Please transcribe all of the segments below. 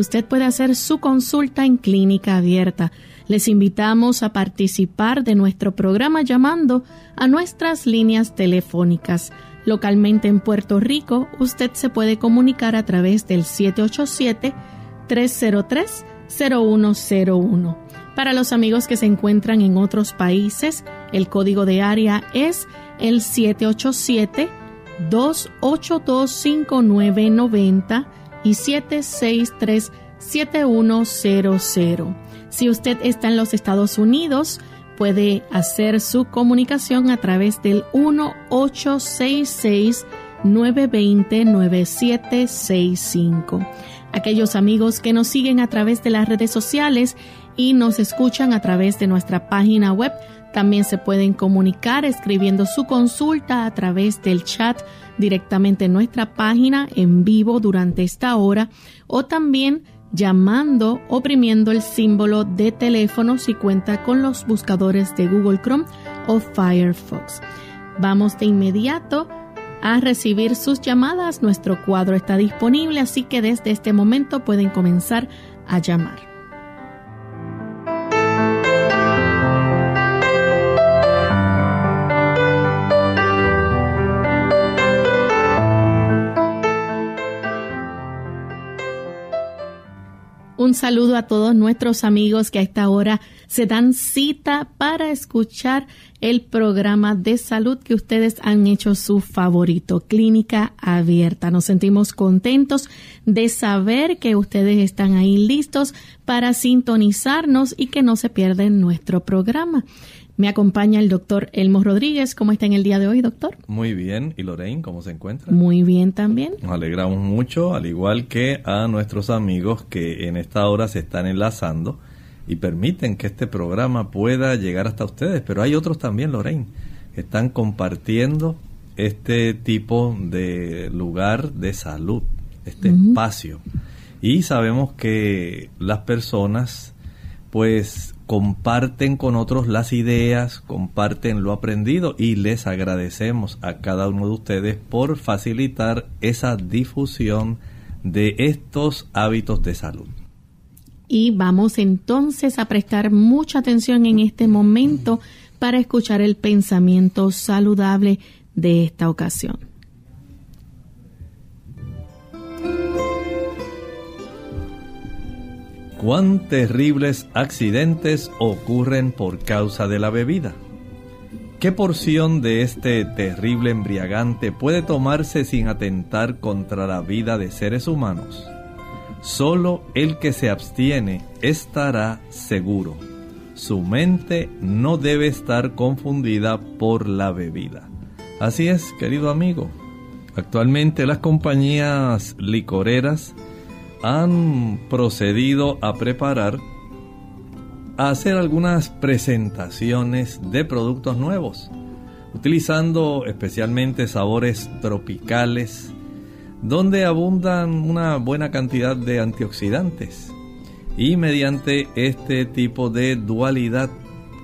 Usted puede hacer su consulta en clínica abierta. Les invitamos a participar de nuestro programa llamando a nuestras líneas telefónicas. Localmente en Puerto Rico, usted se puede comunicar a través del 787-303-0101. Para los amigos que se encuentran en otros países, el código de área es el 787 282 5990 y 763-7100. Si usted está en los Estados Unidos, puede hacer su comunicación a través del 1-866-920-9765. Aquellos amigos que nos siguen a través de las redes sociales y nos escuchan a través de nuestra página web, también se pueden comunicar escribiendo su consulta a través del chat directamente en nuestra página en vivo durante esta hora o también llamando oprimiendo el símbolo de teléfono si cuenta con los buscadores de Google Chrome o Firefox. Vamos de inmediato a recibir sus llamadas. Nuestro cuadro está disponible, así que desde este momento pueden comenzar a llamar. Un saludo a todos nuestros amigos que a esta hora se dan cita para escuchar el programa de salud que ustedes han hecho su favorito, Clínica Abierta. Nos sentimos contentos de saber que ustedes están ahí listos para sintonizarnos y que no se pierden nuestro programa. Me acompaña el doctor Elmo Rodríguez. ¿Cómo está en el día de hoy, doctor? Muy bien. ¿Y Lorraine, cómo se encuentra? Muy bien también. Nos alegramos mucho, al igual que a nuestros amigos que en esta hora se están enlazando y permiten que este programa pueda llegar hasta ustedes. Pero hay otros también, Lorraine, que están compartiendo este tipo de lugar de salud, este espacio. Y sabemos que las personas pues comparten con otros las ideas, comparten lo aprendido y les agradecemos a cada uno de ustedes por facilitar esa difusión de estos hábitos de salud. Y vamos entonces a prestar mucha atención en este momento para escuchar el pensamiento saludable de esta ocasión. Cuán terribles accidentes ocurren por causa de la bebida. ¿Qué porción de este terrible embriagante puede tomarse sin atentar contra la vida de seres humanos? Solo el que se abstiene estará seguro. Su mente no debe estar confundida por la bebida. Así es, querido amigo. Actualmente las compañías licoreras han procedido a preparar, a hacer algunas presentaciones de productos nuevos, utilizando especialmente sabores tropicales, donde abundan una buena cantidad de antioxidantes. Y mediante este tipo de dualidad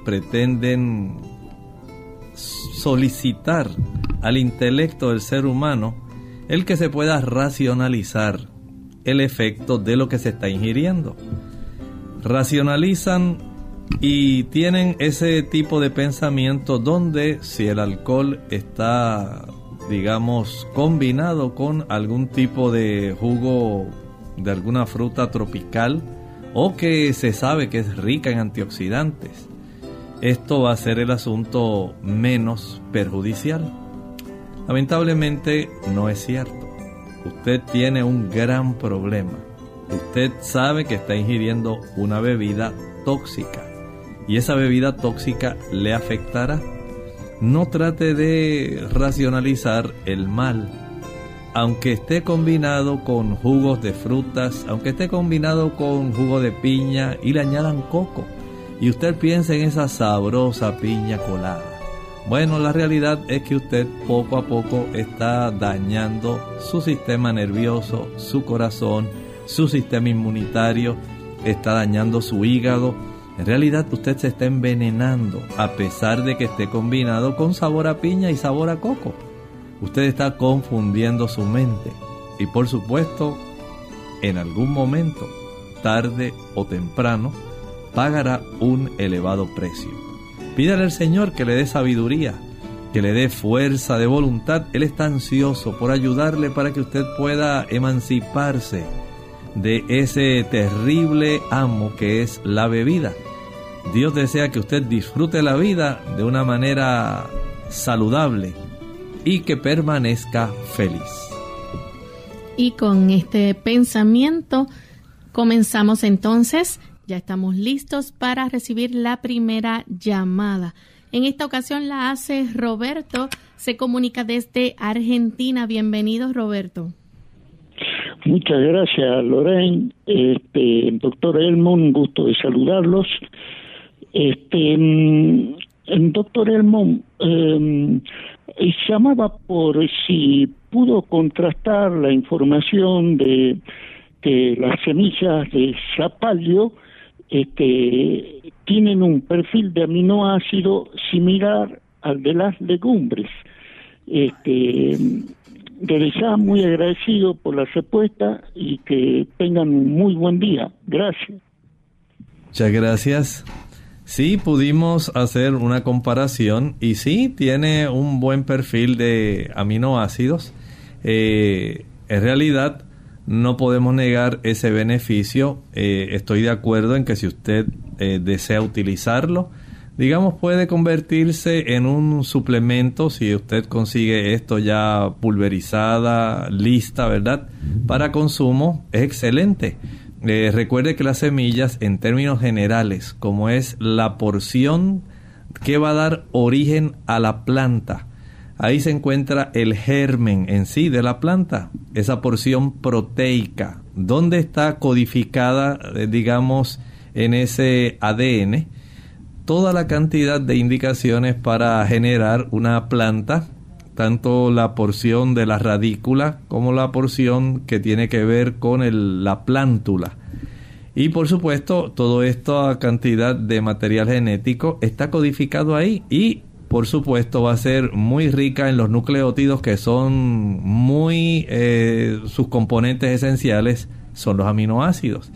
pretenden solicitar al intelecto del ser humano el que se pueda racionalizar el efecto de lo que se está ingiriendo. Racionalizan y tienen ese tipo de pensamiento donde si el alcohol está, digamos, combinado con algún tipo de jugo de alguna fruta tropical o que se sabe que es rica en antioxidantes, esto va a ser el asunto menos perjudicial. Lamentablemente no es cierto. Usted tiene un gran problema. Usted sabe que está ingiriendo una bebida tóxica y esa bebida tóxica le afectará. No trate de racionalizar el mal. Aunque esté combinado con jugos de frutas, aunque esté combinado con jugo de piña y le añadan coco, y usted piensa en esa sabrosa piña colada. Bueno, la realidad es que usted poco a poco está dañando su sistema nervioso, su corazón, su sistema inmunitario, está dañando su hígado. En realidad usted se está envenenando a pesar de que esté combinado con sabor a piña y sabor a coco. Usted está confundiendo su mente y por supuesto en algún momento, tarde o temprano, pagará un elevado precio. Pídale al Señor que le dé sabiduría, que le dé fuerza de voluntad. Él está ansioso por ayudarle para que usted pueda emanciparse de ese terrible amo que es la bebida. Dios desea que usted disfrute la vida de una manera saludable y que permanezca feliz. Y con este pensamiento comenzamos entonces ya estamos listos para recibir la primera llamada. En esta ocasión la hace Roberto, se comunica desde Argentina. Bienvenido, Roberto. Muchas gracias, Lorraine. Este, doctor Elmo, un gusto de saludarlos. Este, mm, doctor Elmo, eh, llamaba por si pudo contrastar la información de que las semillas de zapallo este, tienen un perfil de aminoácido similar al de las legumbres. Este, desde ya muy agradecido por la respuesta y que tengan un muy buen día. Gracias. Muchas gracias. Sí, pudimos hacer una comparación y sí, tiene un buen perfil de aminoácidos. Eh, en realidad, no podemos negar ese beneficio. Eh, estoy de acuerdo en que si usted eh, desea utilizarlo, digamos, puede convertirse en un suplemento si usted consigue esto ya pulverizada, lista, ¿verdad? Para consumo, es excelente. Eh, recuerde que las semillas, en términos generales, como es la porción que va a dar origen a la planta, Ahí se encuentra el germen en sí de la planta, esa porción proteica, donde está codificada, eh, digamos, en ese ADN, toda la cantidad de indicaciones para generar una planta, tanto la porción de la radícula como la porción que tiene que ver con la plántula. Y por supuesto, toda esta cantidad de material genético está codificado ahí y por supuesto va a ser muy rica en los nucleótidos que son muy eh, sus componentes esenciales son los aminoácidos.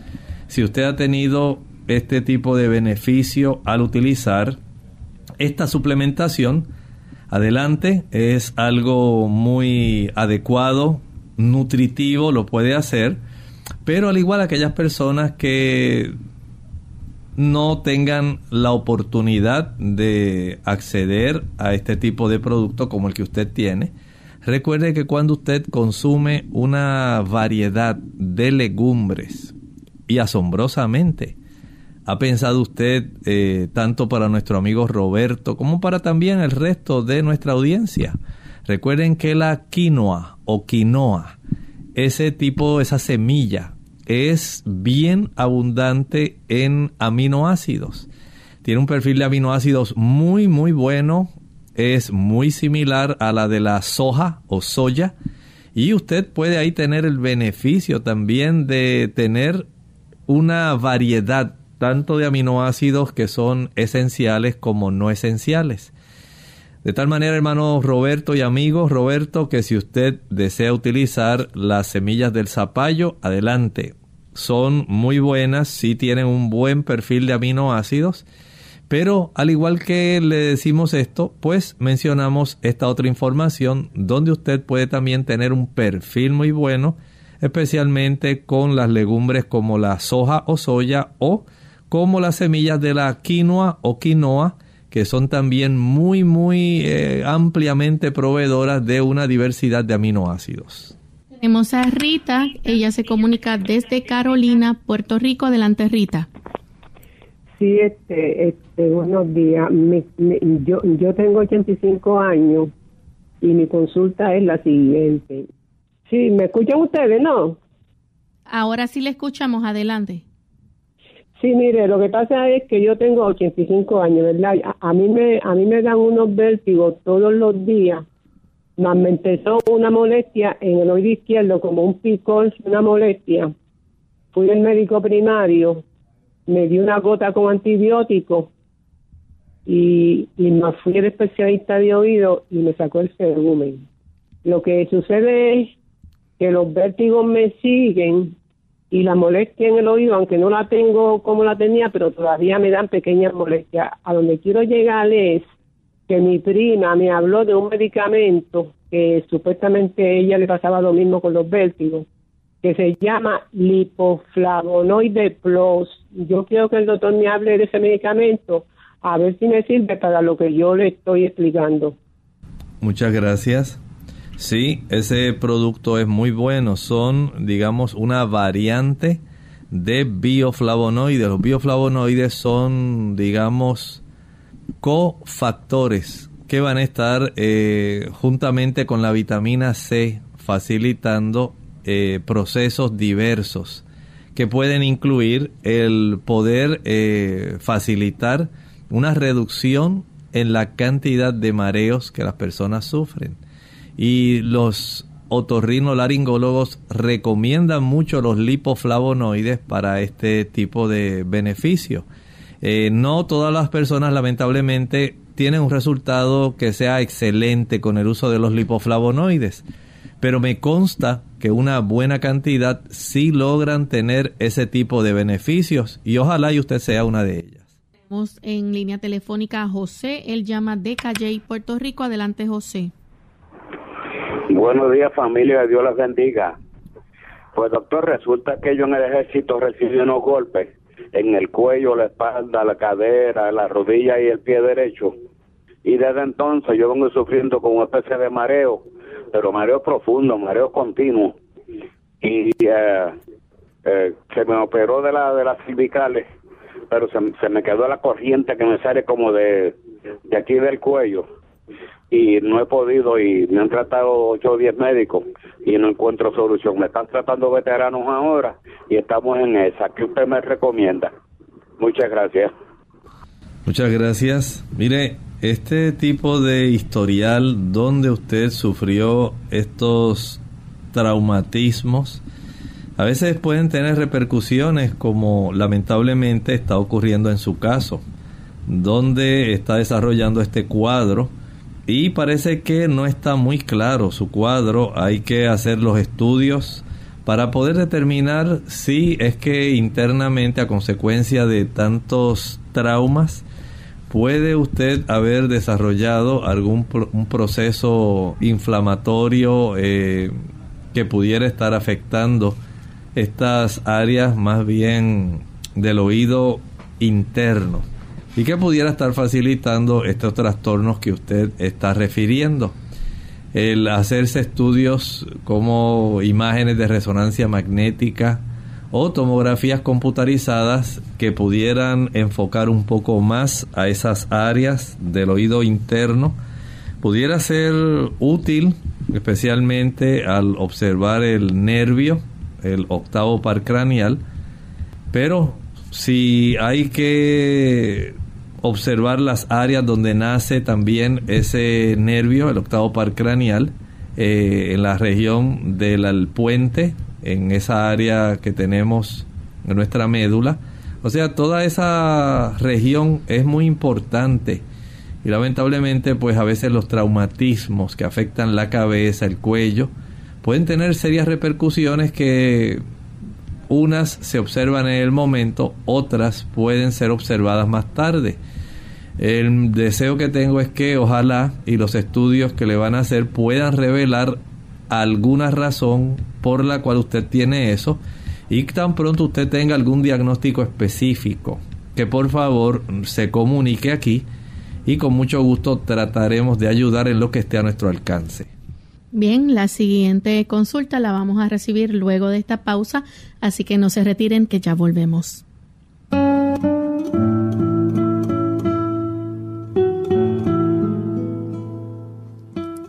Si usted ha tenido este tipo de beneficio al utilizar esta suplementación, adelante, es algo muy adecuado, nutritivo, lo puede hacer, pero al igual aquellas personas que no tengan la oportunidad de acceder a este tipo de producto como el que usted tiene, recuerde que cuando usted consume una variedad de legumbres y asombrosamente, ha pensado usted eh, tanto para nuestro amigo Roberto como para también el resto de nuestra audiencia. Recuerden que la quinoa o quinoa, ese tipo, esa semilla es bien abundante en aminoácidos. Tiene un perfil de aminoácidos muy, muy bueno. Es muy similar a la de la soja o soya. Y usted puede ahí tener el beneficio también de tener una variedad tanto de aminoácidos que son esenciales como no esenciales. De tal manera, hermano Roberto y amigos, Roberto, que si usted desea utilizar las semillas del zapallo, adelante. Son muy buenas, sí tienen un buen perfil de aminoácidos, pero al igual que le decimos esto, pues mencionamos esta otra información donde usted puede también tener un perfil muy bueno, especialmente con las legumbres como la soja o soya o como las semillas de la quinoa o quinoa, que son también muy, muy eh, ampliamente proveedoras de una diversidad de aminoácidos. Tenemos a Rita, ella se comunica desde Carolina, Puerto Rico. Adelante, Rita. Sí, este, este, buenos días. yo, yo tengo 85 años y mi consulta es la siguiente. Sí, ¿me escuchan ustedes, no? Ahora sí le escuchamos, adelante. Sí, mire, lo que pasa es que yo tengo 85 años, ¿verdad? A, mí me a mí me dan unos vértigos todos los días. Más me empezó una molestia en el oído izquierdo, como un picón, una molestia. Fui al médico primario, me dio una gota con antibiótico y, y me fui al especialista de oído y me sacó el cerumen. Lo que sucede es que los vértigos me siguen y la molestia en el oído, aunque no la tengo como la tenía, pero todavía me dan pequeñas molestias. A donde quiero llegar es que mi prima me habló de un medicamento que supuestamente ella le pasaba lo mismo con los vértigos, que se llama lipoflavonoide plus. Yo quiero que el doctor me hable de ese medicamento, a ver si me sirve para lo que yo le estoy explicando. Muchas gracias. Sí, ese producto es muy bueno. Son, digamos, una variante de bioflavonoides. Los bioflavonoides son, digamos, cofactores que van a estar eh, juntamente con la vitamina C facilitando eh, procesos diversos que pueden incluir el poder eh, facilitar una reducción en la cantidad de mareos que las personas sufren y los otorrinolaringólogos recomiendan mucho los lipoflavonoides para este tipo de beneficio. Eh, no todas las personas lamentablemente tienen un resultado que sea excelente con el uso de los lipoflavonoides, pero me consta que una buena cantidad sí logran tener ese tipo de beneficios y ojalá y usted sea una de ellas. En línea telefónica a José, él llama de Puerto Rico. Adelante, José. Buenos días familia, Dios las bendiga. Pues doctor, resulta que yo en el ejército recibí unos golpes en el cuello, la espalda, la cadera, la rodilla y el pie derecho. Y desde entonces yo vengo sufriendo con una especie de mareo, pero mareo profundo, mareo continuo. Y eh, eh, se me operó de la de las cervicales, pero se, se me quedó la corriente que me sale como de, de aquí del cuello y no he podido y me han tratado 8 o 10 médicos y no encuentro solución. Me están tratando veteranos ahora y estamos en esa. ¿Qué usted me recomienda? Muchas gracias. Muchas gracias. Mire, este tipo de historial donde usted sufrió estos traumatismos, a veces pueden tener repercusiones como lamentablemente está ocurriendo en su caso, donde está desarrollando este cuadro y parece que no está muy claro su cuadro. Hay que hacer los estudios para poder determinar si es que internamente a consecuencia de tantos traumas puede usted haber desarrollado algún un proceso inflamatorio eh, que pudiera estar afectando estas áreas más bien del oído interno y que pudiera estar facilitando estos trastornos que usted está refiriendo. El hacerse estudios como imágenes de resonancia magnética o tomografías computarizadas que pudieran enfocar un poco más a esas áreas del oído interno pudiera ser útil especialmente al observar el nervio, el octavo par craneal, pero si hay que observar las áreas donde nace también ese nervio, el octavo par craneal, eh, en la región del puente, en esa área que tenemos en nuestra médula. O sea, toda esa región es muy importante Y lamentablemente, pues a veces los traumatismos que afectan la cabeza, el cuello, pueden tener serias repercusiones que unas se observan en el momento, otras pueden ser observadas más tarde. El deseo que tengo es que ojalá y los estudios que le van a hacer puedan revelar alguna razón por la cual usted tiene eso y tan pronto usted tenga algún diagnóstico específico, que por favor se comunique aquí y con mucho gusto trataremos de ayudar en lo que esté a nuestro alcance. Bien, la siguiente consulta la vamos a recibir luego de esta pausa, así que no se retiren que ya volvemos.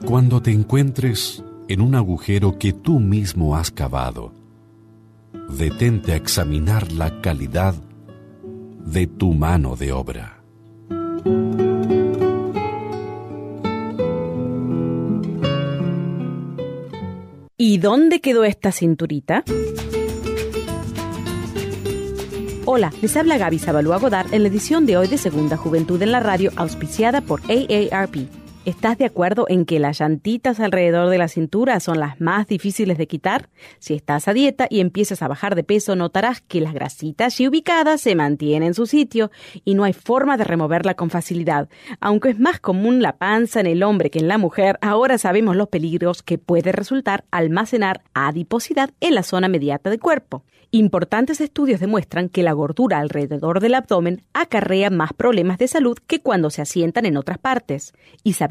Cuando te encuentres en un agujero que tú mismo has cavado, detente a examinar la calidad de tu mano de obra. ¿Y dónde quedó esta cinturita? Hola, les habla Gaby Zabalúa Godard en la edición de hoy de Segunda Juventud en la Radio, auspiciada por AARP. ¿Estás de acuerdo en que las llantitas alrededor de la cintura son las más difíciles de quitar? Si estás a dieta y empiezas a bajar de peso, notarás que las grasitas y ubicadas se mantienen en su sitio y no hay forma de removerla con facilidad. Aunque es más común la panza en el hombre que en la mujer, ahora sabemos los peligros que puede resultar almacenar adiposidad en la zona mediata del cuerpo. Importantes estudios demuestran que la gordura alrededor del abdomen acarrea más problemas de salud que cuando se asientan en otras partes,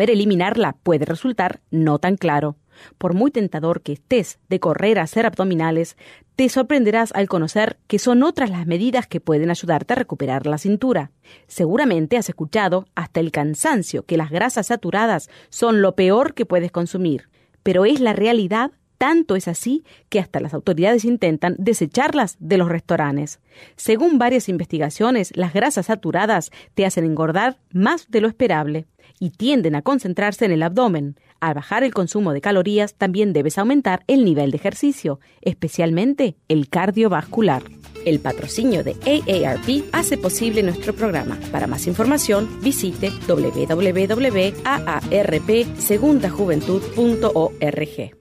eliminarla puede resultar no tan claro. Por muy tentador que estés de correr a hacer abdominales, te sorprenderás al conocer que son otras las medidas que pueden ayudarte a recuperar la cintura. Seguramente has escuchado hasta el cansancio que las grasas saturadas son lo peor que puedes consumir, pero es la realidad tanto es así que hasta las autoridades intentan desecharlas de los restaurantes. Según varias investigaciones, las grasas saturadas te hacen engordar más de lo esperable y tienden a concentrarse en el abdomen. Al bajar el consumo de calorías también debes aumentar el nivel de ejercicio, especialmente el cardiovascular. El patrocinio de AARP hace posible nuestro programa. Para más información, visite www.aarpsegundajuventud.org.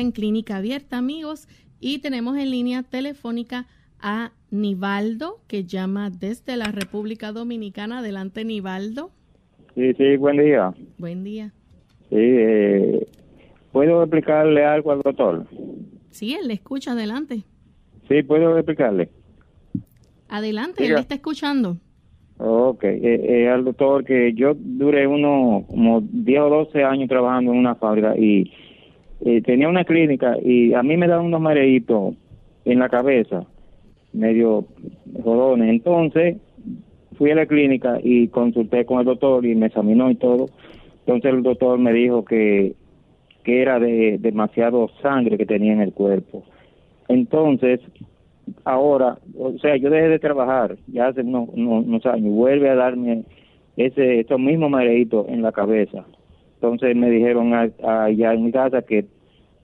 en Clínica Abierta, amigos, y tenemos en línea telefónica a Nivaldo, que llama desde la República Dominicana. Adelante, Nivaldo. Sí, sí, buen día. Buen día. Sí, eh, ¿puedo explicarle algo al doctor? Sí, él le escucha, adelante. Sí, puedo explicarle. Adelante, él Diga. le está escuchando. Ok, eh, eh, al doctor que yo duré uno como 10 o 12 años trabajando en una fábrica y eh, tenía una clínica y a mí me daban unos mareitos en la cabeza, medio jodones. Entonces fui a la clínica y consulté con el doctor y me examinó y todo. Entonces el doctor me dijo que, que era de demasiado sangre que tenía en el cuerpo. Entonces, ahora, o sea, yo dejé de trabajar ya hace unos, unos, años, vuelve a darme ese estos mismos mareitos en la cabeza. Entonces me dijeron allá en mi casa que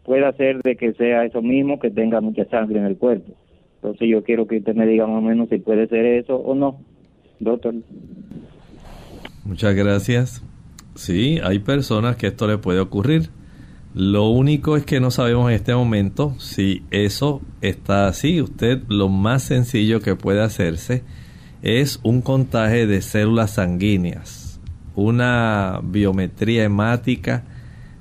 puede ser de que sea eso mismo, que tenga mucha sangre en el cuerpo. Entonces yo quiero que usted me diga más o menos si puede ser eso o no, doctor. Muchas gracias. Sí, hay personas que esto le puede ocurrir. Lo único es que no sabemos en este momento si eso está así. Usted lo más sencillo que puede hacerse es un contaje de células sanguíneas, una biometría hemática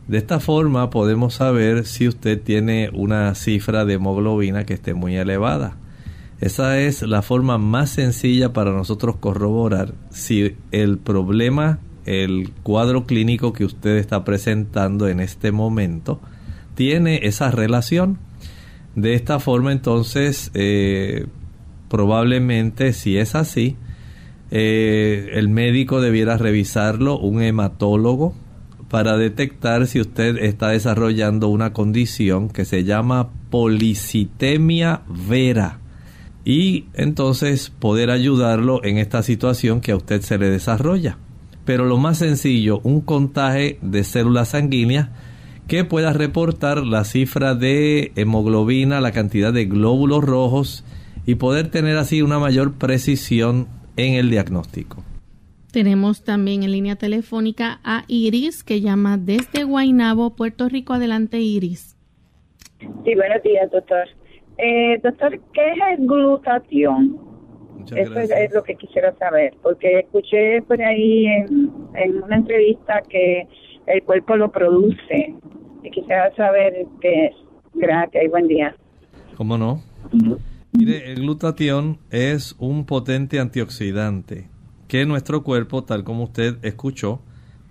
De esta forma podemos saber si usted tiene una cifra de hemoglobina que esté muy elevada. Esa es la forma más sencilla para nosotros corroborar si el problema, el cuadro clínico que usted está presentando en este momento, tiene esa relación. De esta forma entonces, eh, probablemente si es así, eh, el médico debiera revisarlo, un hematólogo, para detectar si usted está desarrollando una condición que se llama policitemia vera y entonces poder ayudarlo en esta situación que a usted se le desarrolla. Pero lo más sencillo, un contaje de células sanguíneas que pueda reportar la cifra de hemoglobina, la cantidad de glóbulos rojos y poder tener así una mayor precisión en el diagnóstico. Tenemos también en línea telefónica a Iris que llama desde Guaynabo, Puerto Rico. Adelante, Iris. Sí, buenos días, doctor. Eh, doctor, ¿qué es el glutatión? Eso es, lo que quisiera saber, porque escuché por ahí en, una entrevista que el cuerpo lo produce y quisiera saber qué es. Gracias y buen día. ¿Cómo no? Mire, el glutatión es un potente antioxidante que nuestro cuerpo, tal como usted escuchó,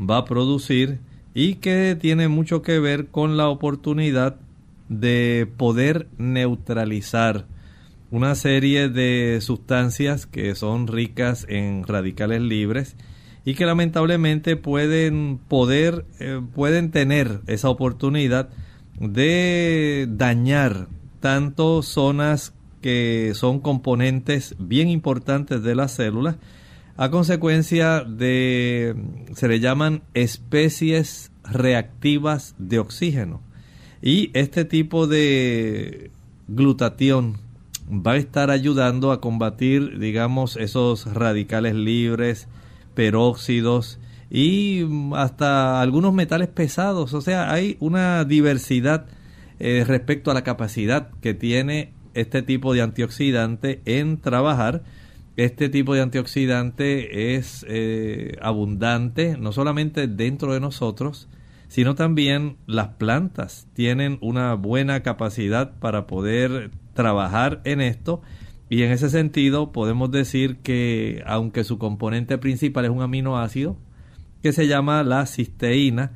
va a producir y que tiene mucho que ver con la oportunidad de poder neutralizar una serie de sustancias que son ricas en radicales libres y que lamentablemente pueden poder eh, pueden tener esa oportunidad de dañar tanto zonas que son componentes bien importantes de las células a consecuencia de se le llaman especies reactivas de oxígeno y este tipo de glutatión va a estar ayudando a combatir, digamos, esos radicales libres, peróxidos y hasta algunos metales pesados. O sea, hay una diversidad eh, respecto a la capacidad que tiene este tipo de antioxidante en trabajar. Este tipo de antioxidante es eh, abundante no solamente dentro de nosotros, sino también las plantas tienen una buena capacidad para poder trabajar en esto y en ese sentido podemos decir que aunque su componente principal es un aminoácido que se llama la cisteína,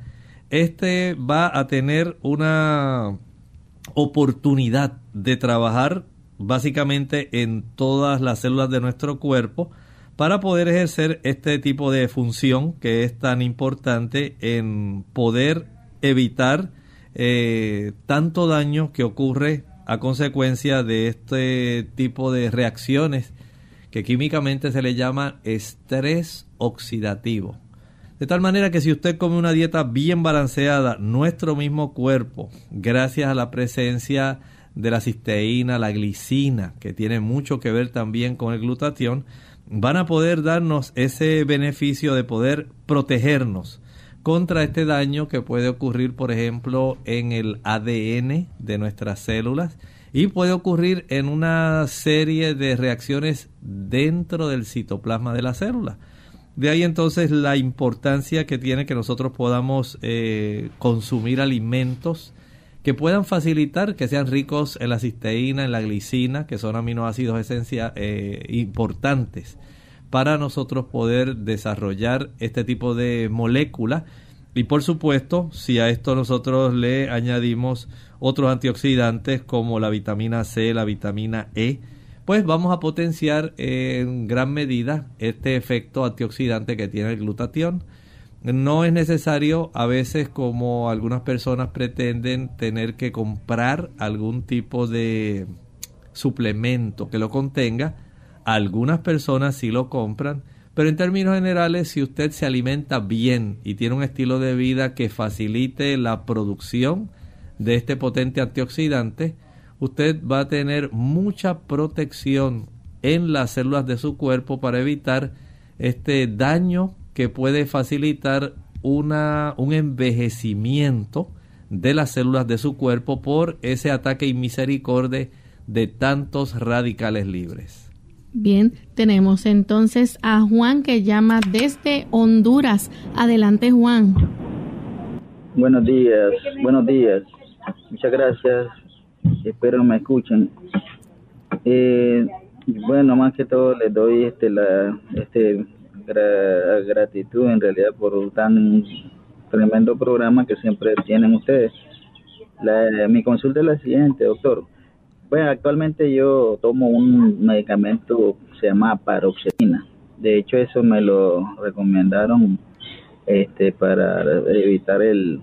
este va a tener una oportunidad de trabajar básicamente en todas las células de nuestro cuerpo para poder ejercer este tipo de función que es tan importante en poder evitar eh, tanto daño que ocurre a consecuencia de este tipo de reacciones que químicamente se le llama estrés oxidativo. De tal manera que si usted come una dieta bien balanceada, nuestro mismo cuerpo, gracias a la presencia de la cisteína, la glicina, que tiene mucho que ver también con el glutatión, van a poder darnos ese beneficio de poder protegernos contra este daño que puede ocurrir, por ejemplo, en el ADN de nuestras células y puede ocurrir en una serie de reacciones dentro del citoplasma de la célula. De ahí entonces la importancia que tiene que nosotros podamos eh, consumir alimentos que puedan facilitar que sean ricos en la cisteína, en la glicina, que son aminoácidos esenciales eh, importantes para nosotros poder desarrollar este tipo de moléculas. Y por supuesto, si a esto nosotros le añadimos otros antioxidantes como la vitamina C, la vitamina E, pues vamos a potenciar en gran medida este efecto antioxidante que tiene el glutatión. No es necesario a veces como algunas personas pretenden tener que comprar algún tipo de suplemento que lo contenga. Algunas personas sí lo compran, pero en términos generales si usted se alimenta bien y tiene un estilo de vida que facilite la producción de este potente antioxidante, usted va a tener mucha protección en las células de su cuerpo para evitar este daño que puede facilitar una, un envejecimiento de las células de su cuerpo por ese ataque y misericordia de tantos radicales libres. Bien, tenemos entonces a Juan que llama desde Honduras. Adelante, Juan. Buenos días, buenos días. Muchas gracias. Espero me escuchen. Eh, bueno, más que todo les doy este la este gratitud en realidad por tan tremendo programa que siempre tienen ustedes. mi consulta es la siguiente, doctor. Pues actualmente yo tomo un medicamento se llama paroxetina. De hecho, eso me lo recomendaron este para evitar el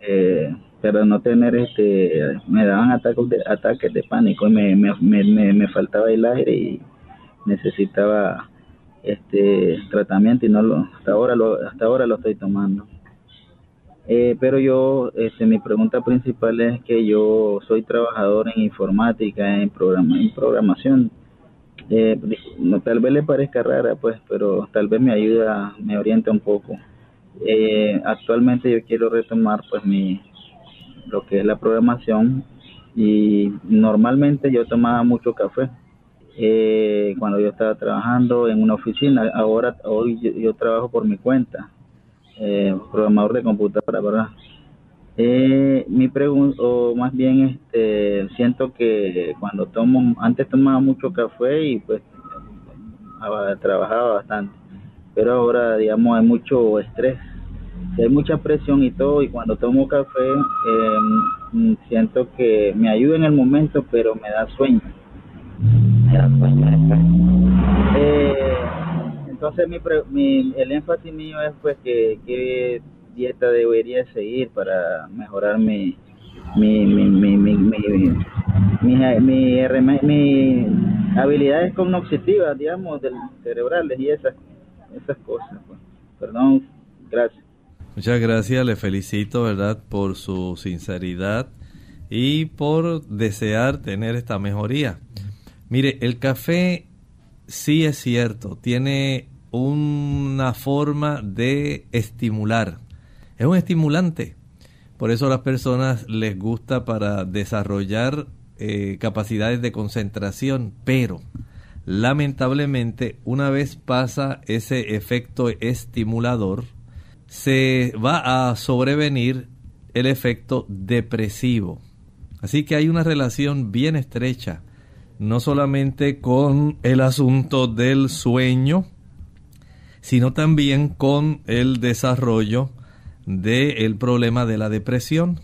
eh, para no tener este me daban ataques de ataques de pánico y me, me, me, me faltaba el aire y necesitaba este tratamiento y no lo hasta ahora lo hasta ahora lo estoy tomando. Eh, pero yo este mi pregunta principal es que yo soy trabajador en informática en programa en programación. Eh, tal vez le parezca rara pues pero tal vez me ayuda me orienta un poco. Eh, actualmente yo quiero retomar pues mi lo que es la programación y normalmente yo tomaba mucho café eh, cuando yo estaba trabajando en una oficina. Ahora hoy yo, trabajo por mi cuenta eh, programador de computadora verdad eh, mi pregunta o más bien este siento que cuando tomo antes tomaba mucho café y pues trabajaba bastante pero ahora digamos hay mucho estrés hay mucha presión y todo y cuando tomo café em, siento que me ayuda en el momento pero me da sueño. Me da sueño eh, entonces mi, mi, el énfasis mío es pues que qué dieta debería seguir para mejorar mi mi mi mi mi mi, mi, mi habilidades cognitivas digamos del cerebrales y esas esas cosas pues. perdón gracias Muchas gracias, le felicito, ¿verdad?, por su sinceridad y por desear tener esta mejoría. Mire, el café sí es cierto, tiene una forma de estimular. Es un estimulante. Por eso a las personas les gusta para desarrollar eh, capacidades de concentración, pero lamentablemente una vez pasa ese efecto estimulador, se va a sobrevenir el efecto depresivo. Así que hay una relación bien estrecha, no solamente con el asunto del sueño, sino también con el desarrollo del problema de la depresión.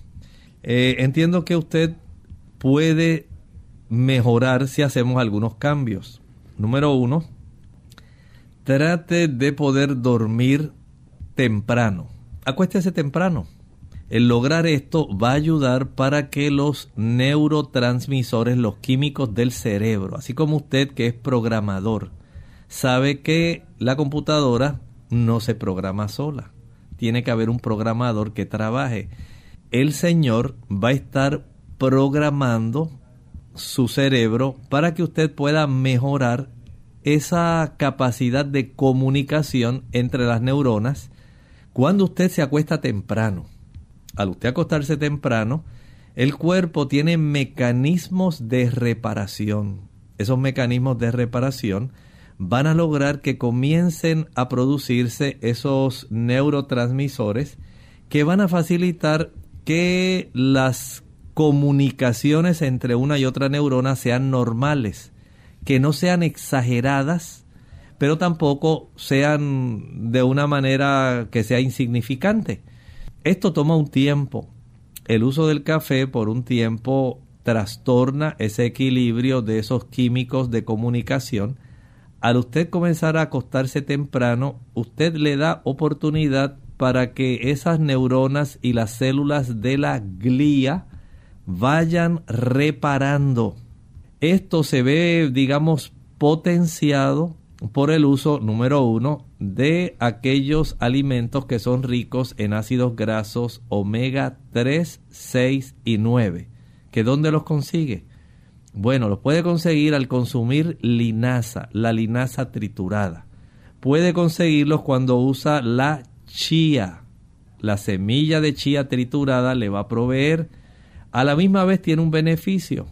Eh, entiendo que usted puede mejorar si hacemos algunos cambios. Número uno, trate de poder dormir temprano. Acuéstese temprano. El lograr esto va a ayudar para que los neurotransmisores, los químicos del cerebro, así como usted que es programador, sabe que la computadora no se programa sola. Tiene que haber un programador que trabaje. El Señor va a estar programando su cerebro para que usted pueda mejorar esa capacidad de comunicación entre las neuronas cuando usted se acuesta temprano, al usted acostarse temprano, el cuerpo tiene mecanismos de reparación. Esos mecanismos de reparación van a lograr que comiencen a producirse esos neurotransmisores que van a facilitar que las comunicaciones entre una y otra neurona sean normales, que no sean exageradas pero tampoco sean de una manera que sea insignificante. Esto toma un tiempo. El uso del café por un tiempo trastorna ese equilibrio de esos químicos de comunicación. Al usted comenzar a acostarse temprano, usted le da oportunidad para que esas neuronas y las células de la glía vayan reparando. Esto se ve, digamos, potenciado por el uso número uno de aquellos alimentos que son ricos en ácidos grasos omega 3, 6 y 9. ¿Que dónde los consigue? Bueno, los puede conseguir al consumir linaza, la linaza triturada. Puede conseguirlos cuando usa la chía. La semilla de chía triturada le va a proveer, a la misma vez tiene un beneficio.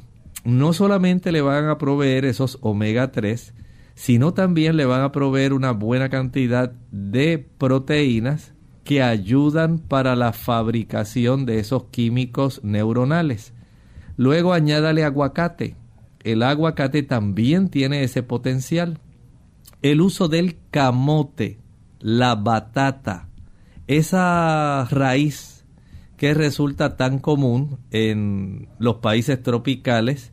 No solamente le van a proveer esos omega 3, sino también le van a proveer una buena cantidad de proteínas que ayudan para la fabricación de esos químicos neuronales. Luego añádale aguacate. El aguacate también tiene ese potencial. El uso del camote, la batata, esa raíz que resulta tan común en los países tropicales,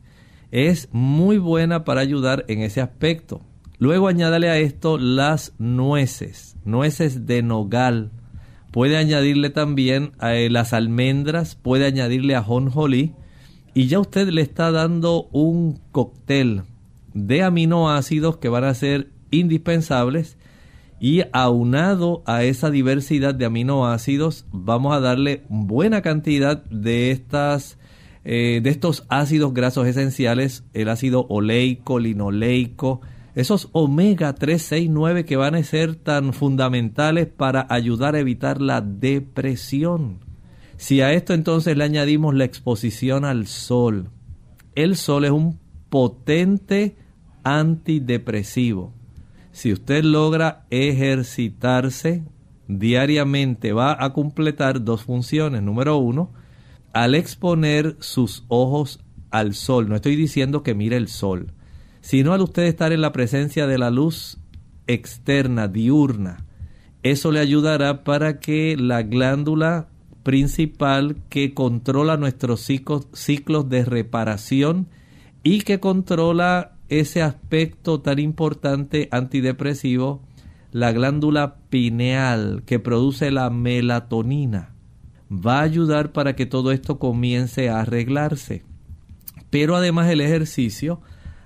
es muy buena para ayudar en ese aspecto. Luego añádale a esto las nueces, nueces de nogal, puede añadirle también eh, las almendras, puede añadirle a jonjolí. Y ya usted le está dando un cóctel de aminoácidos que van a ser indispensables. Y aunado a esa diversidad de aminoácidos vamos a darle buena cantidad de estas eh, de estos ácidos grasos esenciales. El ácido oleico linoleico esos omega 3, 6, 9 que van a ser tan fundamentales para ayudar a evitar la depresión. Si a esto entonces le añadimos la exposición al sol, el sol es un potente antidepresivo. Si usted logra ejercitarse diariamente, va a completar dos funciones. Número uno, al exponer sus ojos al sol, no estoy diciendo que mire el sol, sino al usted estar en la presencia de la luz externa, diurna. Eso le ayudará para que la glándula principal que controla nuestros ciclos, de reparación y que controla ese aspecto tan importante antidepresivo, la glándula pineal que produce la melatonina, va a ayudar para que todo esto comience a arreglarse. Pero además el ejercicio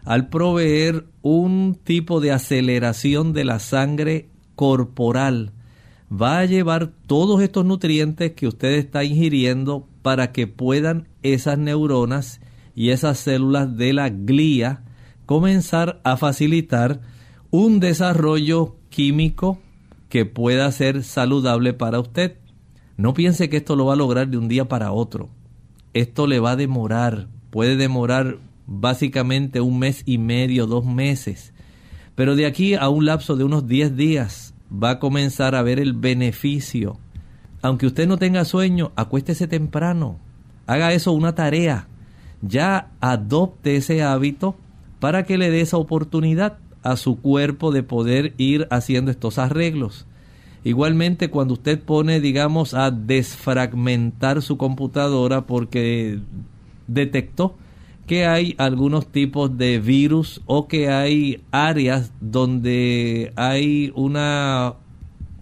al proveer un tipo de aceleración de la sangre corporal, va a llevar todos estos nutrientes que usted está ingiriendo para que puedan esas neuronas y esas células de la glía comenzar a facilitar un desarrollo químico que pueda ser saludable para usted. No piense que esto lo va a lograr de un día para otro. Esto le va a demorar, puede demorar básicamente un mes y medio, dos meses. Pero de aquí a un lapso de unos 10 días va a comenzar a ver el beneficio. Aunque usted no tenga sueño, acuéstese temprano. Haga eso una tarea. Ya adopte ese hábito para que le dé esa oportunidad a su cuerpo de poder ir haciendo estos arreglos. Igualmente cuando usted pone, digamos, a desfragmentar su computadora porque detectó que hay algunos tipos de virus o que hay áreas donde hay una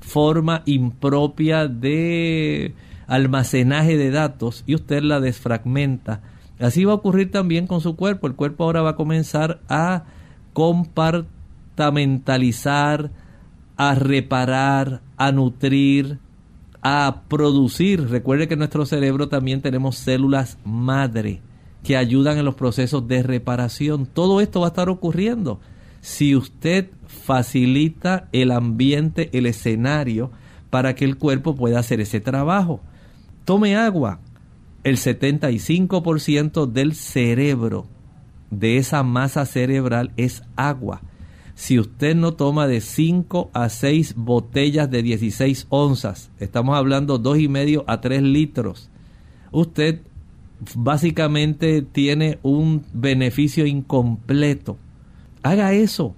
forma impropia de almacenaje de datos y usted la desfragmenta. Así va a ocurrir también con su cuerpo. El cuerpo ahora va a comenzar a compartamentalizar, a reparar, a nutrir, a producir. Recuerde que en nuestro cerebro también tenemos células madre que ayudan en los procesos de reparación. Todo esto va a estar ocurriendo si usted facilita el ambiente, el escenario, para que el cuerpo pueda hacer ese trabajo. Tome agua. El 75% del cerebro, de esa masa cerebral, es agua. Si usted no toma de 5 a 6 botellas de 16 onzas, estamos hablando 2,5 a 3 litros, usted básicamente tiene un beneficio incompleto. Haga eso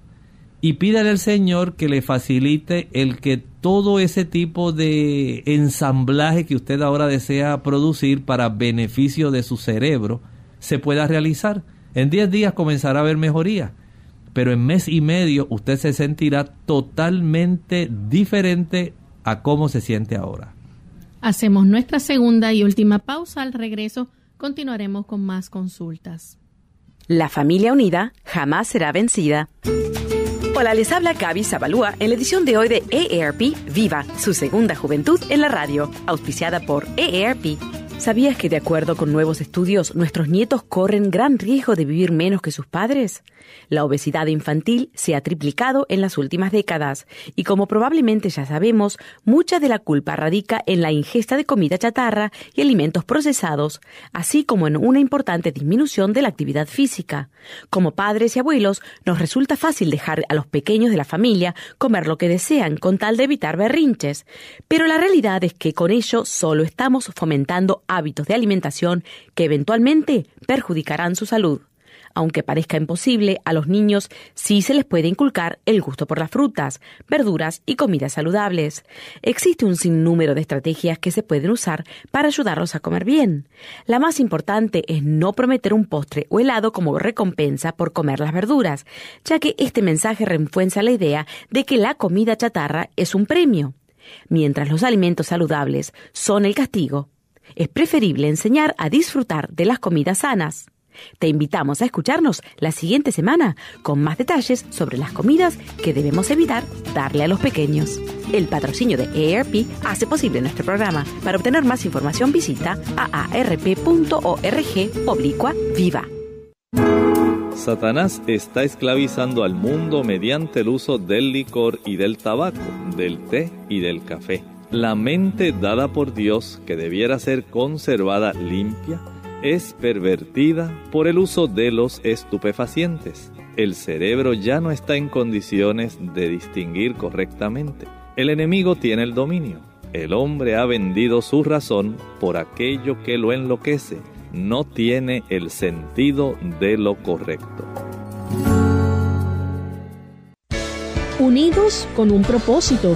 y pídale al Señor que le facilite el que todo ese tipo de ensamblaje que usted ahora desea producir para beneficio de su cerebro se pueda realizar. En 10 días comenzará a haber mejoría, pero en mes y medio usted se sentirá totalmente diferente a cómo se siente ahora. Hacemos nuestra segunda y última pausa al regreso Continuaremos con más consultas. La familia unida jamás será vencida. Hola, les habla Gaby Zabalúa en la edición de hoy de EARP Viva, su segunda juventud en la radio, auspiciada por EARP. ¿Sabías que de acuerdo con nuevos estudios, nuestros nietos corren gran riesgo de vivir menos que sus padres? La obesidad infantil se ha triplicado en las últimas décadas y como probablemente ya sabemos, mucha de la culpa radica en la ingesta de comida chatarra y alimentos procesados, así como en una importante disminución de la actividad física. Como padres y abuelos, nos resulta fácil dejar a los pequeños de la familia comer lo que desean con tal de evitar berrinches, pero la realidad es que con ello solo estamos fomentando hábitos de alimentación que eventualmente perjudicarán su salud. Aunque parezca imposible, a los niños sí se les puede inculcar el gusto por las frutas, verduras y comidas saludables. Existe un sinnúmero de estrategias que se pueden usar para ayudarlos a comer bien. La más importante es no prometer un postre o helado como recompensa por comer las verduras, ya que este mensaje refuerza la idea de que la comida chatarra es un premio, mientras los alimentos saludables son el castigo es preferible enseñar a disfrutar de las comidas sanas. Te invitamos a escucharnos la siguiente semana con más detalles sobre las comidas que debemos evitar darle a los pequeños. El patrocinio de ERP hace posible nuestro programa. Para obtener más información visita aarp.org oblicua viva. Satanás está esclavizando al mundo mediante el uso del licor y del tabaco, del té y del café. La mente dada por Dios, que debiera ser conservada limpia, es pervertida por el uso de los estupefacientes. El cerebro ya no está en condiciones de distinguir correctamente. El enemigo tiene el dominio. El hombre ha vendido su razón por aquello que lo enloquece. No tiene el sentido de lo correcto. Unidos con un propósito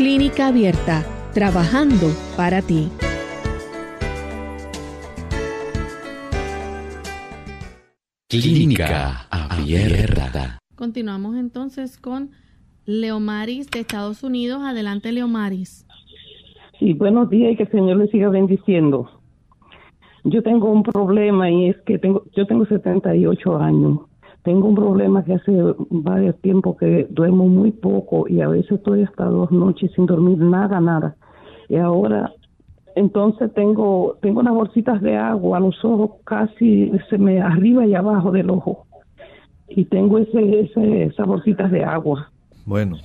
Clínica Abierta, trabajando para ti. Clínica Abierta. Continuamos entonces con Leomaris de Estados Unidos. Adelante, Leomaris. Sí, buenos días y que el Señor le siga bendiciendo. Yo tengo un problema y es que tengo, yo tengo 78 años tengo un problema que hace varios tiempos que duermo muy poco y a veces estoy hasta dos noches sin dormir nada, nada. Y ahora, entonces tengo tengo unas bolsitas de agua, a los ojos casi se me arriba y abajo del ojo. Y tengo ese, ese esas bolsitas de agua. Bueno,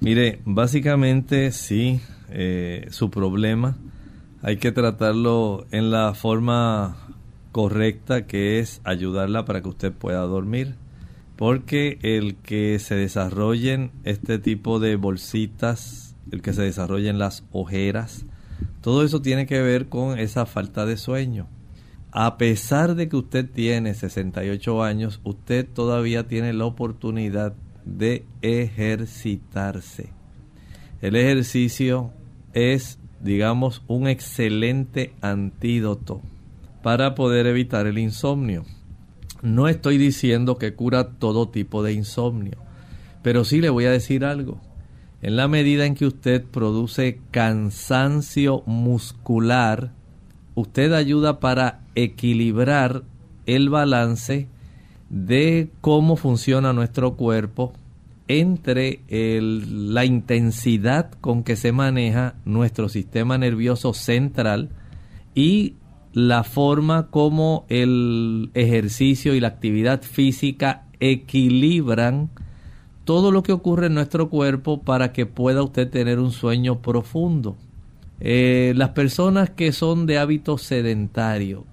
mire, básicamente sí, eh, su problema hay que tratarlo en la forma correcta que es ayudarla para que usted pueda dormir. Porque el que se desarrollen este tipo de bolsitas, el que se desarrollen las ojeras, todo eso tiene que ver con esa falta de sueño. A pesar de que usted tiene 68 años, usted todavía tiene la oportunidad de ejercitarse. El ejercicio es, digamos, un excelente antídoto para poder evitar el insomnio. No estoy diciendo que cura todo tipo de insomnio, pero sí le voy a decir algo. En la medida en que usted produce cansancio muscular, usted ayuda para equilibrar el balance de cómo funciona nuestro cuerpo entre la intensidad con que se maneja nuestro sistema nervioso central y la forma como el ejercicio y la actividad física equilibran todo lo que ocurre en nuestro cuerpo para que pueda usted tener un sueño profundo. Eh, las personas que son de hábito sedentario,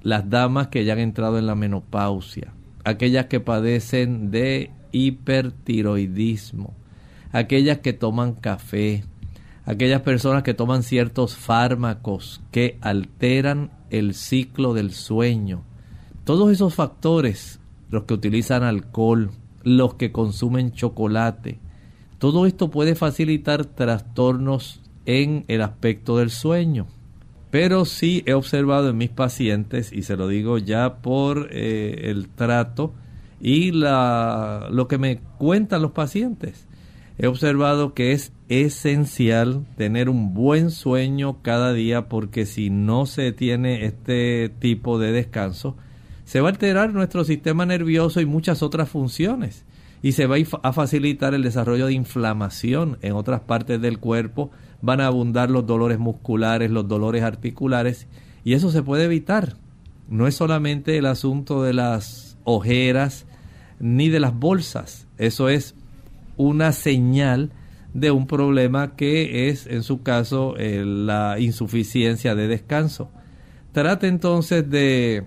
las damas que ya han entrado en la menopausia, aquellas que padecen de hipertiroidismo, aquellas que toman café, aquellas personas que toman ciertos fármacos que alteran el ciclo del sueño. Todos esos factores, los que utilizan alcohol, los que consumen chocolate, todo esto puede facilitar trastornos en el aspecto del sueño. Pero sí he observado en mis pacientes, y se lo digo ya por eh, el trato y la, lo que me cuentan los pacientes, he observado que es esencial tener un buen sueño cada día porque si no se tiene este tipo de descanso, se va a alterar nuestro sistema nervioso y muchas otras funciones y se va a facilitar el desarrollo de inflamación en otras partes del cuerpo, van a abundar los dolores musculares, los dolores articulares y eso se puede evitar. No es solamente el asunto de las ojeras ni de las bolsas, eso es una señal de un problema que es en su caso eh, la insuficiencia de descanso. Trate entonces de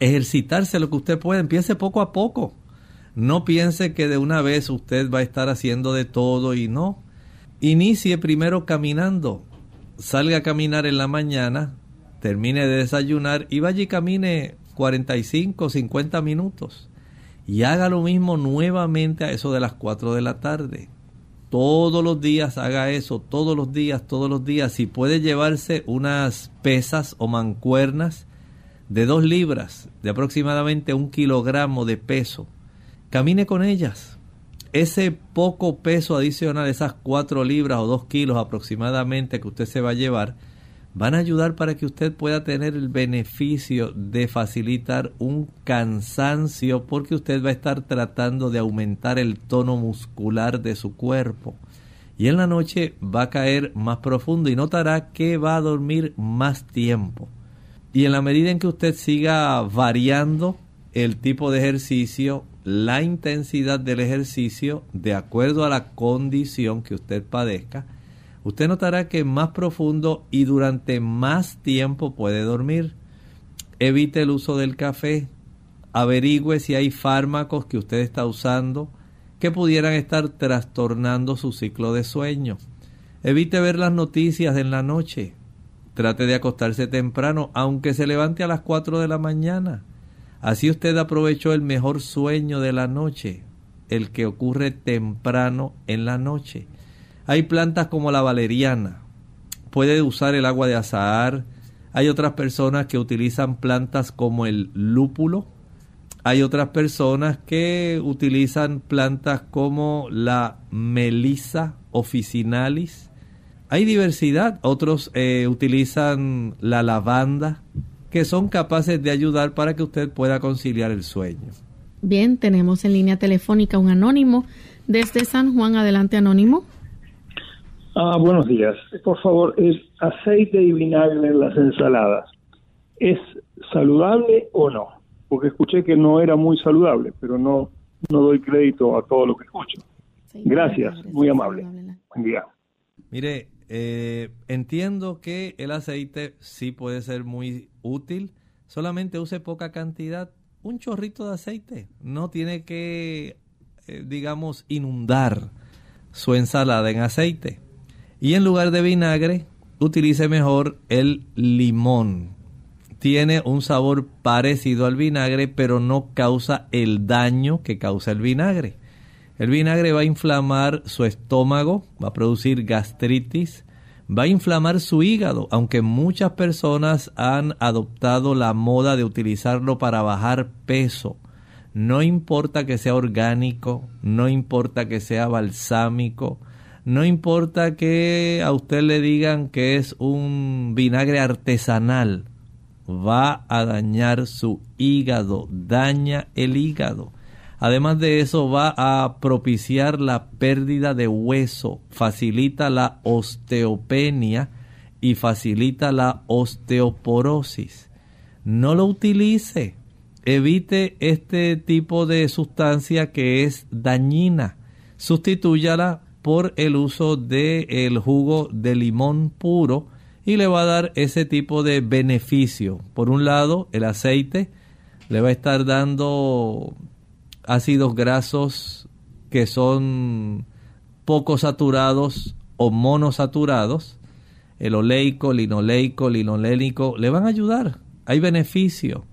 ejercitarse lo que usted pueda, empiece poco a poco. No piense que de una vez usted va a estar haciendo de todo y no. Inicie primero caminando. Salga a caminar en la mañana, termine de desayunar y vaya y camine 45, 50 minutos. Y haga lo mismo nuevamente a eso de las 4 de la tarde. Todos los días haga eso, todos los días, todos los días. Si puede llevarse unas pesas o mancuernas de dos libras, de aproximadamente un kilogramo de peso, camine con ellas. Ese poco peso adicional, esas cuatro libras o dos kilos aproximadamente que usted se va a llevar, van a ayudar para que usted pueda tener el beneficio de facilitar un cansancio porque usted va a estar tratando de aumentar el tono muscular de su cuerpo. Y en la noche va a caer más profundo y notará que va a dormir más tiempo. Y en la medida en que usted siga variando el tipo de ejercicio, la intensidad del ejercicio, de acuerdo a la condición que usted padezca, usted notará que más profundo y durante más tiempo puede dormir. Evite el uso del café. Averigüe si hay fármacos que usted está usando que pudieran estar trastornando su ciclo de sueño. Evite ver las noticias en la noche. Trate de acostarse temprano, aunque se levante a las 4 de la mañana. Así usted aprovechó el mejor sueño de la noche, el que ocurre temprano en la noche. Hay plantas como la valeriana. Puede usar el agua de azahar. Hay otras personas que utilizan plantas como el lúpulo. Hay otras personas que utilizan plantas como la melisa officinalis. Hay diversidad. Otros eh, utilizan la lavanda, que son capaces de ayudar para que usted pueda conciliar el sueño. Bien, tenemos en línea telefónica un anónimo desde San Juan. Adelante, anónimo. Ah, buenos días. Por favor, ¿el aceite y vinagre en las ensaladas es saludable o no? Porque escuché que no era muy saludable, pero no, no doy crédito a todo lo que escucho. Gracias, muy amable. Buen día. Mire, eh, entiendo que el aceite sí puede ser muy útil, solamente use poca cantidad, un chorrito de aceite, no tiene que, eh, digamos, inundar su ensalada en aceite. Y en lugar de vinagre, utilice mejor el limón. Tiene un sabor parecido al vinagre, pero no causa el daño que causa el vinagre. El vinagre va a inflamar su estómago, va a producir gastritis, va a inflamar su hígado, aunque muchas personas han adoptado la moda de utilizarlo para bajar peso. No importa que sea orgánico, no importa que sea balsámico, no importa que a usted le digan que es un vinagre artesanal, va a dañar su hígado, daña el hígado. Además de eso, va a propiciar la pérdida de hueso, facilita la osteopenia y facilita la osteoporosis. No lo utilice. Evite este tipo de sustancia que es dañina. Sustitúyala por el uso del el jugo de limón puro y le va a dar ese tipo de beneficio. Por un lado, el aceite le va a estar dando ácidos grasos que son poco saturados o monosaturados, el oleico, linoleico, linolénico, le van a ayudar. Hay beneficio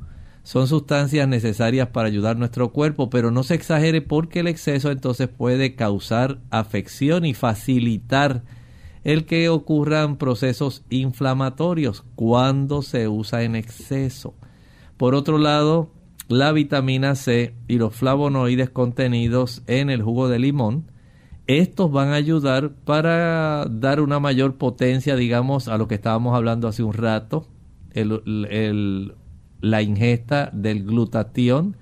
son sustancias necesarias para ayudar nuestro cuerpo, pero no se exagere porque el exceso entonces puede causar afección y facilitar el que ocurran procesos inflamatorios cuando se usa en exceso. Por otro lado, la vitamina C y los flavonoides contenidos en el jugo de limón, estos van a ayudar para dar una mayor potencia, digamos, a lo que estábamos hablando hace un rato, la ingesta del glutatión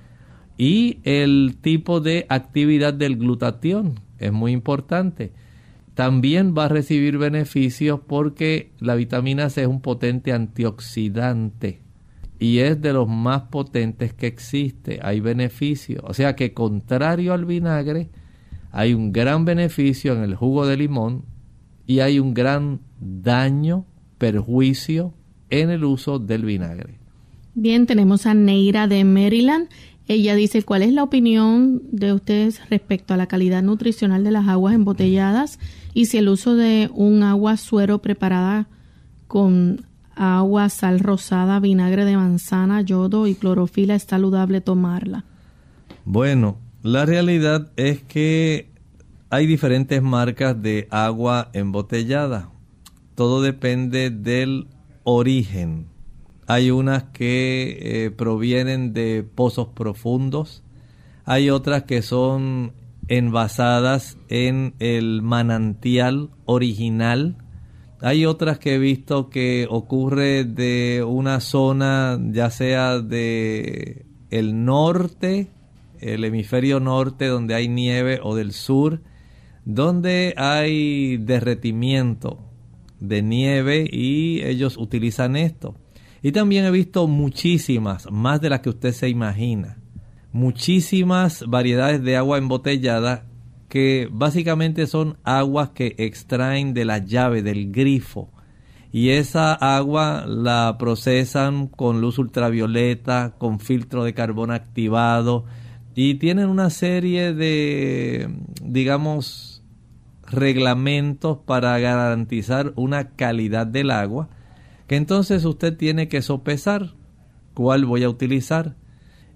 y el tipo de actividad del glutatión. Es muy importante también va a recibir beneficios porque la vitamina C es un potente antioxidante y es de los más potentes que existe. Hay beneficios. O sea que contrario al vinagre, hay un gran beneficio en el jugo de limón y hay un gran daño, perjuicio en el uso del vinagre. Bien, tenemos a Neira de Maryland. Ella dice, ¿cuál es la opinión de ustedes respecto a la calidad nutricional de las aguas embotelladas y si el uso de un agua suero preparada con agua, sal rosada, vinagre de manzana, yodo y clorofila es saludable tomarla? Bueno, la realidad es que hay diferentes marcas de agua embotellada. Todo depende del origen hay unas que eh, provienen de pozos profundos, hay otras que son envasadas en el manantial original, hay otras que he visto que ocurre de una zona ya sea de el norte, el hemisferio norte donde hay nieve o del sur, donde hay derretimiento de nieve y ellos utilizan esto. Y también he visto muchísimas, más de las que usted se imagina, muchísimas variedades de agua embotellada que básicamente son aguas que extraen de la llave, del grifo. Y esa agua la procesan con luz ultravioleta, con filtro de carbón activado y tienen una serie de, digamos, reglamentos para garantizar una calidad del agua que entonces usted tiene que sopesar cuál voy a utilizar.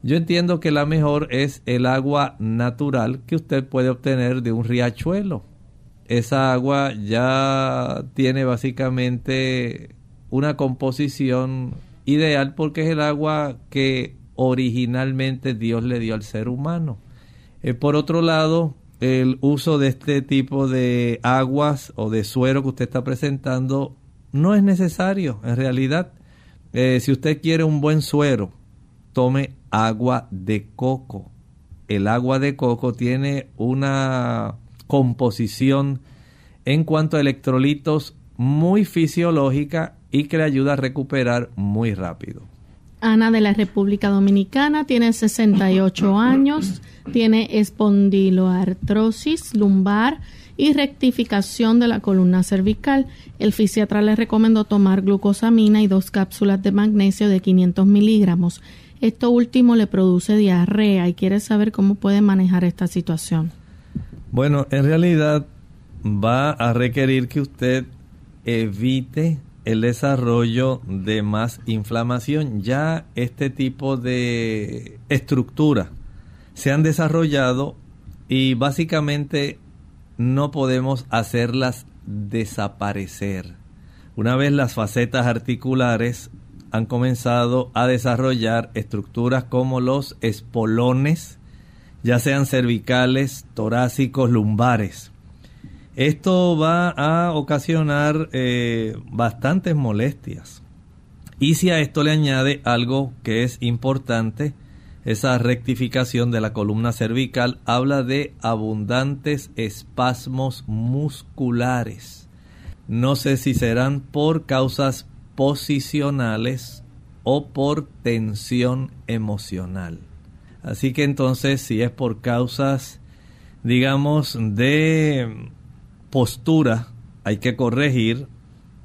Yo entiendo que la mejor es el agua natural que usted puede obtener de un riachuelo. Esa agua ya tiene básicamente una composición ideal porque es el agua que originalmente Dios le dio al ser humano. Eh, por otro lado, el uso de este tipo de aguas o de suero que usted está presentando no es necesario, en realidad. Eh, si usted quiere un buen suero, tome agua de coco. El agua de coco tiene una composición en cuanto a electrolitos muy fisiológica y que le ayuda a recuperar muy rápido. Ana de la República Dominicana tiene 68 años, tiene espondiloartrosis lumbar y rectificación de la columna cervical. El fisiatra le recomendó tomar glucosamina y dos cápsulas de magnesio de 500 miligramos. Esto último le produce diarrea y quiere saber cómo puede manejar esta situación. Bueno, en realidad va a requerir que usted evite el desarrollo de más inflamación. Ya este tipo de estructura se han desarrollado y básicamente no podemos hacerlas desaparecer. Una vez las facetas articulares han comenzado a desarrollar estructuras como los espolones, ya sean cervicales, torácicos, lumbares. Esto va a ocasionar eh, bastantes molestias. Y si a esto le añade algo que es importante, esa rectificación de la columna cervical habla de abundantes espasmos musculares. No sé si serán por causas posicionales o por tensión emocional. Así que entonces si es por causas, digamos, de postura, hay que corregir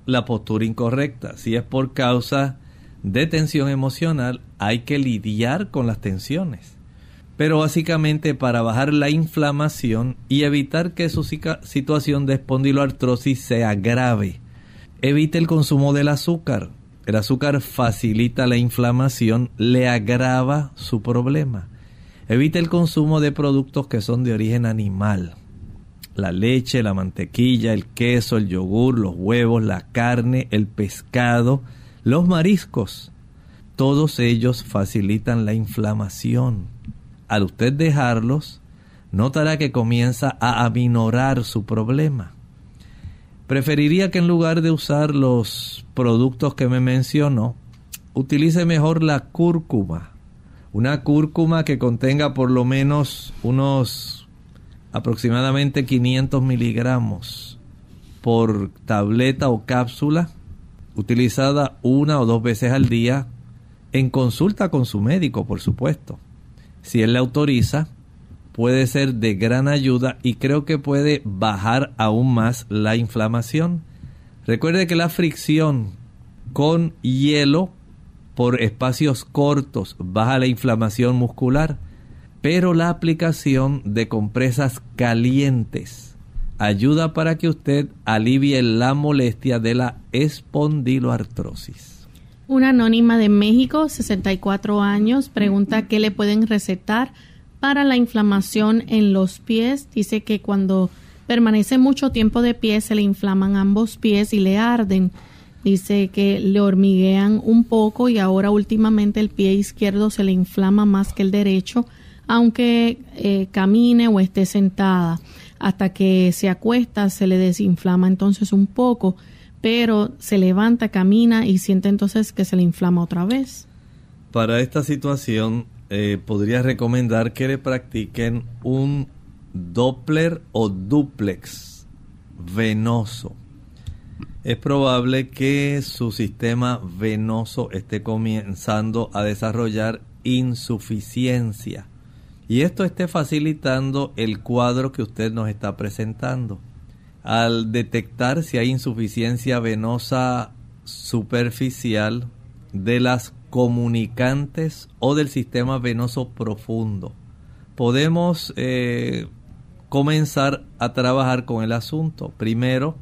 la postura incorrecta. Si es por causa de tensión emocional, hay que lidiar con las tensiones. Pero básicamente para bajar la inflamación y evitar que su situación de espondiloartrosis se agrave, evite el consumo del azúcar. El azúcar facilita la inflamación, le agrava su problema. Evite el consumo de productos que son de origen animal. la leche, la mantequilla, el queso, el yogur, los huevos, la carne, el pescado, los mariscos. Todos ellos facilitan la inflamación. Al usted dejarlos, notará que comienza a aminorar su problema. Preferiría que en lugar de usar los productos que me mencionó, utilice mejor la cúrcuma. Una cúrcuma que contenga por lo menos unos aproximadamente 500 miligramos por tableta o cápsula, utilizada una o dos veces al día, en consulta con su médico, por supuesto. Si él le autoriza, puede ser de gran ayuda y creo que puede bajar aún más la inflamación. Recuerde que la fricción con hielo por espacios cortos baja la inflamación muscular, pero la aplicación de compresas calientes ayuda para que usted alivie la molestia de la espondiloartrosis. Una anónima de México, 64 años, pregunta qué le pueden recetar para la inflamación en los pies. Dice que cuando permanece mucho tiempo de pie se le inflaman ambos pies y le arden. Dice que le hormiguean un poco y ahora últimamente el pie izquierdo se le inflama más que el derecho, aunque eh, camine o esté sentada. Hasta que se acuesta se le desinflama entonces un poco, pero se levanta, camina y siente entonces que se le inflama otra vez. Para esta situación eh, podría recomendar que le practiquen un Doppler o duplex venoso. Es probable que su sistema venoso esté comenzando a desarrollar insuficiencia y esto esté facilitando el cuadro que usted nos está presentando. Al detectar si hay insuficiencia venosa superficial de las comunicantes o del sistema venoso profundo. Podemos eh, comenzar a trabajar con el asunto. Primero,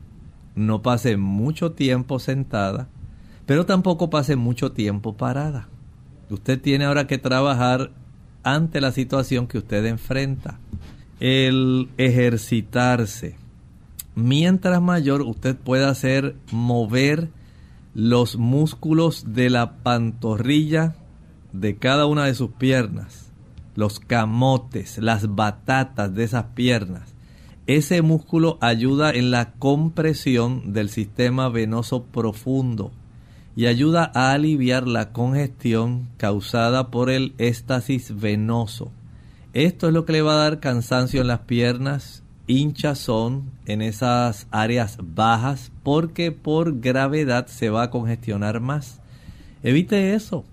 no pase mucho tiempo sentada, pero tampoco pase mucho tiempo parada. Usted tiene ahora que trabajar ante la situación que usted enfrenta. El ejercitarse. Mientras mayor usted pueda hacer mover los músculos de la pantorrilla de cada una de sus piernas, los camotes, las batatas de esas piernas. Ese músculo ayuda en la compresión del sistema venoso profundo y ayuda a aliviar la congestión causada por el éstasis venoso. Esto es lo que le va a dar cansancio en las piernas hinchazón en esas áreas bajas porque por gravedad se va a congestionar más. Evite eso.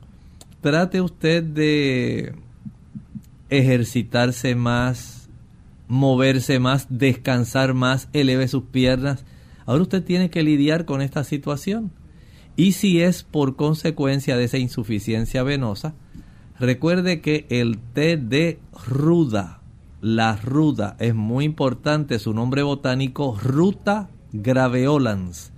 Trate usted de ejercitarse más, moverse más, descansar más, eleve sus piernas. Ahora usted tiene que lidiar con esta situación. Y si es por consecuencia de esa insuficiencia venosa, recuerde que el té de ruda la ruda es muy importante, su nombre botánico Ruta graveolans.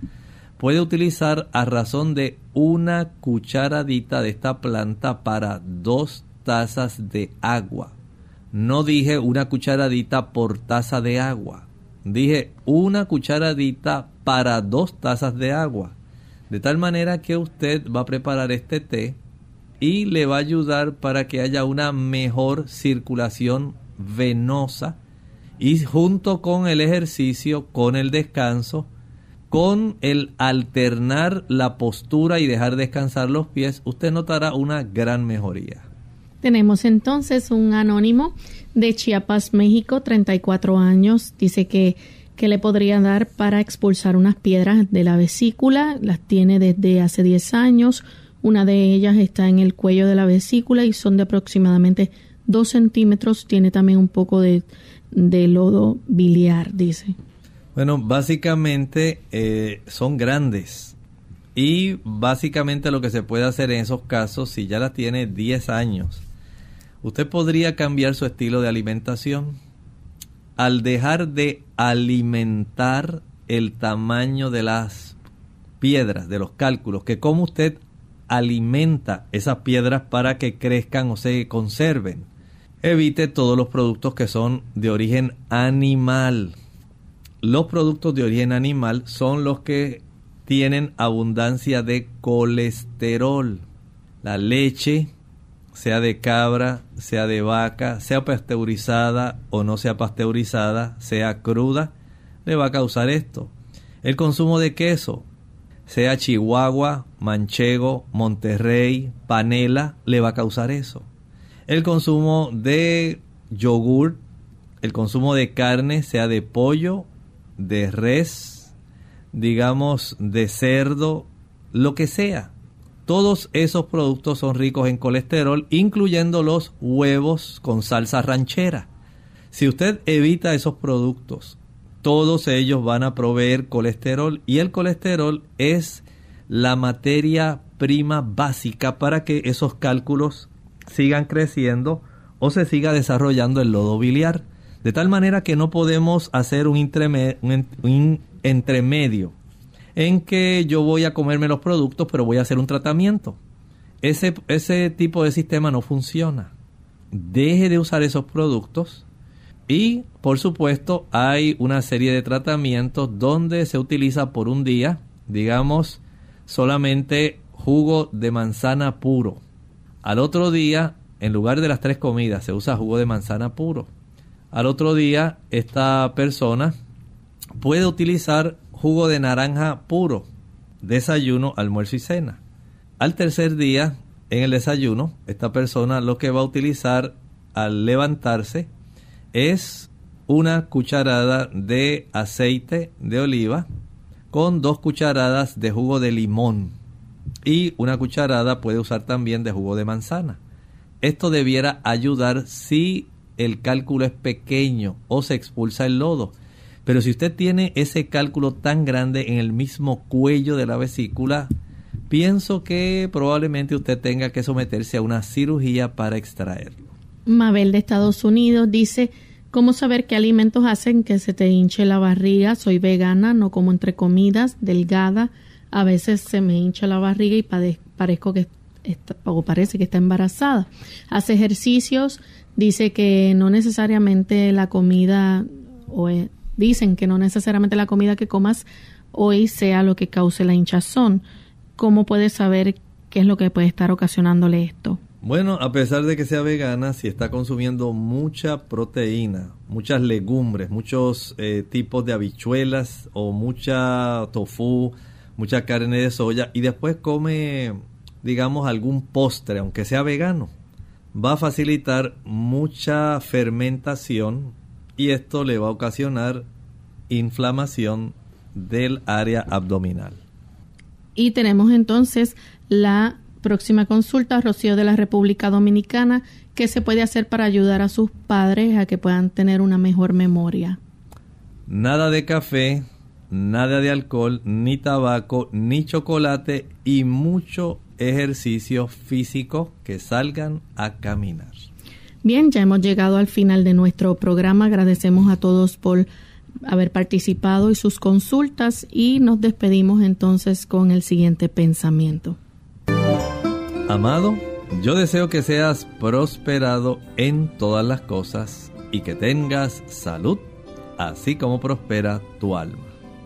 Puede utilizar a razón de una cucharadita de esta planta para dos tazas de agua. No dije una cucharadita por taza de agua. Dije una cucharadita para dos tazas de agua. De tal manera que usted va a preparar este té y le va a ayudar para que haya una mejor circulación venosa y junto con el ejercicio, con el descanso, con el alternar la postura y dejar descansar los pies, usted notará una gran mejoría. Tenemos entonces un anónimo de Chiapas, México, 34 años. Dice que, que le podría dar para expulsar unas piedras de la vesícula. Las tiene desde hace 10 años. Una de ellas está en el cuello de la vesícula y son de aproximadamente dos centímetros, tiene también un poco de, lodo biliar, dice. Bueno, básicamente eh, son grandes y básicamente lo que se puede hacer en esos casos, si ya la tiene 10 años, usted podría cambiar su estilo de alimentación. Al dejar de alimentar el tamaño de las piedras, de los cálculos, que como usted alimenta esas piedras para que crezcan o se conserven. Evite todos los productos que son de origen animal. los productos de origen animal son los que tienen abundancia de colesterol. La leche, sea de cabra, sea de vaca, sea pasteurizada o no sea pasteurizada, sea cruda, le va a causar esto. El consumo de queso, sea Chihuahua, Manchego, Monterrey, Panela, le va a causar eso. El consumo de yogur, el consumo de carne, sea de pollo, de res, digamos de cerdo, lo que sea. Todos esos productos son ricos en colesterol, incluyendo los huevos con salsa ranchera. Si usted evita esos productos, todos ellos van a proveer colesterol y el colesterol es la materia prima básica para que esos cálculos sigan creciendo o se siga desarrollando el lodo biliar. De tal manera que no podemos hacer un, un entremedio en que yo voy a comerme los productos, pero voy a hacer un tratamiento. Ese, ese tipo de sistema no funciona. Deje de usar esos productos y, por supuesto, hay una serie de tratamientos donde se utiliza por un día, digamos, solamente jugo de manzana puro. Al otro día, en lugar de las tres comidas, se usa jugo de manzana puro. Al otro día, esta persona puede utilizar jugo de naranja puro, desayuno, almuerzo y cena. Al tercer día, en el desayuno, esta persona lo que va a utilizar al levantarse es una cucharada de aceite de oliva con dos cucharadas de jugo de limón y una cucharada puede usar también de jugo de manzana. Esto debiera ayudar si el cálculo es pequeño o se expulsa el lodo. Pero si usted tiene ese cálculo tan grande en el mismo cuello de la vesícula, pienso que probablemente usted tenga que someterse a una cirugía para extraerlo. Mabel de Estados Unidos dice, ¿cómo saber qué alimentos hacen que se te hinche la barriga? Soy vegana, no como entre comidas, delgada. A veces se me hincha la barriga y parezco que o parece que está embarazada. Hace ejercicios, dice que no necesariamente la comida o Dicen que no necesariamente la comida que comas hoy sea lo que cause la hinchazón. ¿Cómo puedes saber qué es lo que puede estar ocasionándole esto? Bueno, a pesar de que sea vegana, si está consumiendo mucha proteína, muchas legumbres, muchos eh, tipos de habichuelas o mucha tofu, mucha carne de soya y después come, digamos, algún postre, aunque sea vegano, va a facilitar mucha fermentación y esto le va a ocasionar inflamación del área abdominal. Y tenemos entonces la próxima consulta, Rocío de la República Dominicana, ¿qué se puede hacer para ayudar a sus padres a que puedan tener una mejor memoria? Nada de café, nada de alcohol, ni tabaco, ni chocolate y mucho ejercicio físico que salgan a caminar. Bien, ya hemos llegado al final de nuestro programa. Agradecemos a todos por haber participado y sus consultas y nos despedimos entonces con el siguiente pensamiento. Amado, yo deseo que seas prosperado en todas las cosas y que tengas salud, así como prospera tu alma.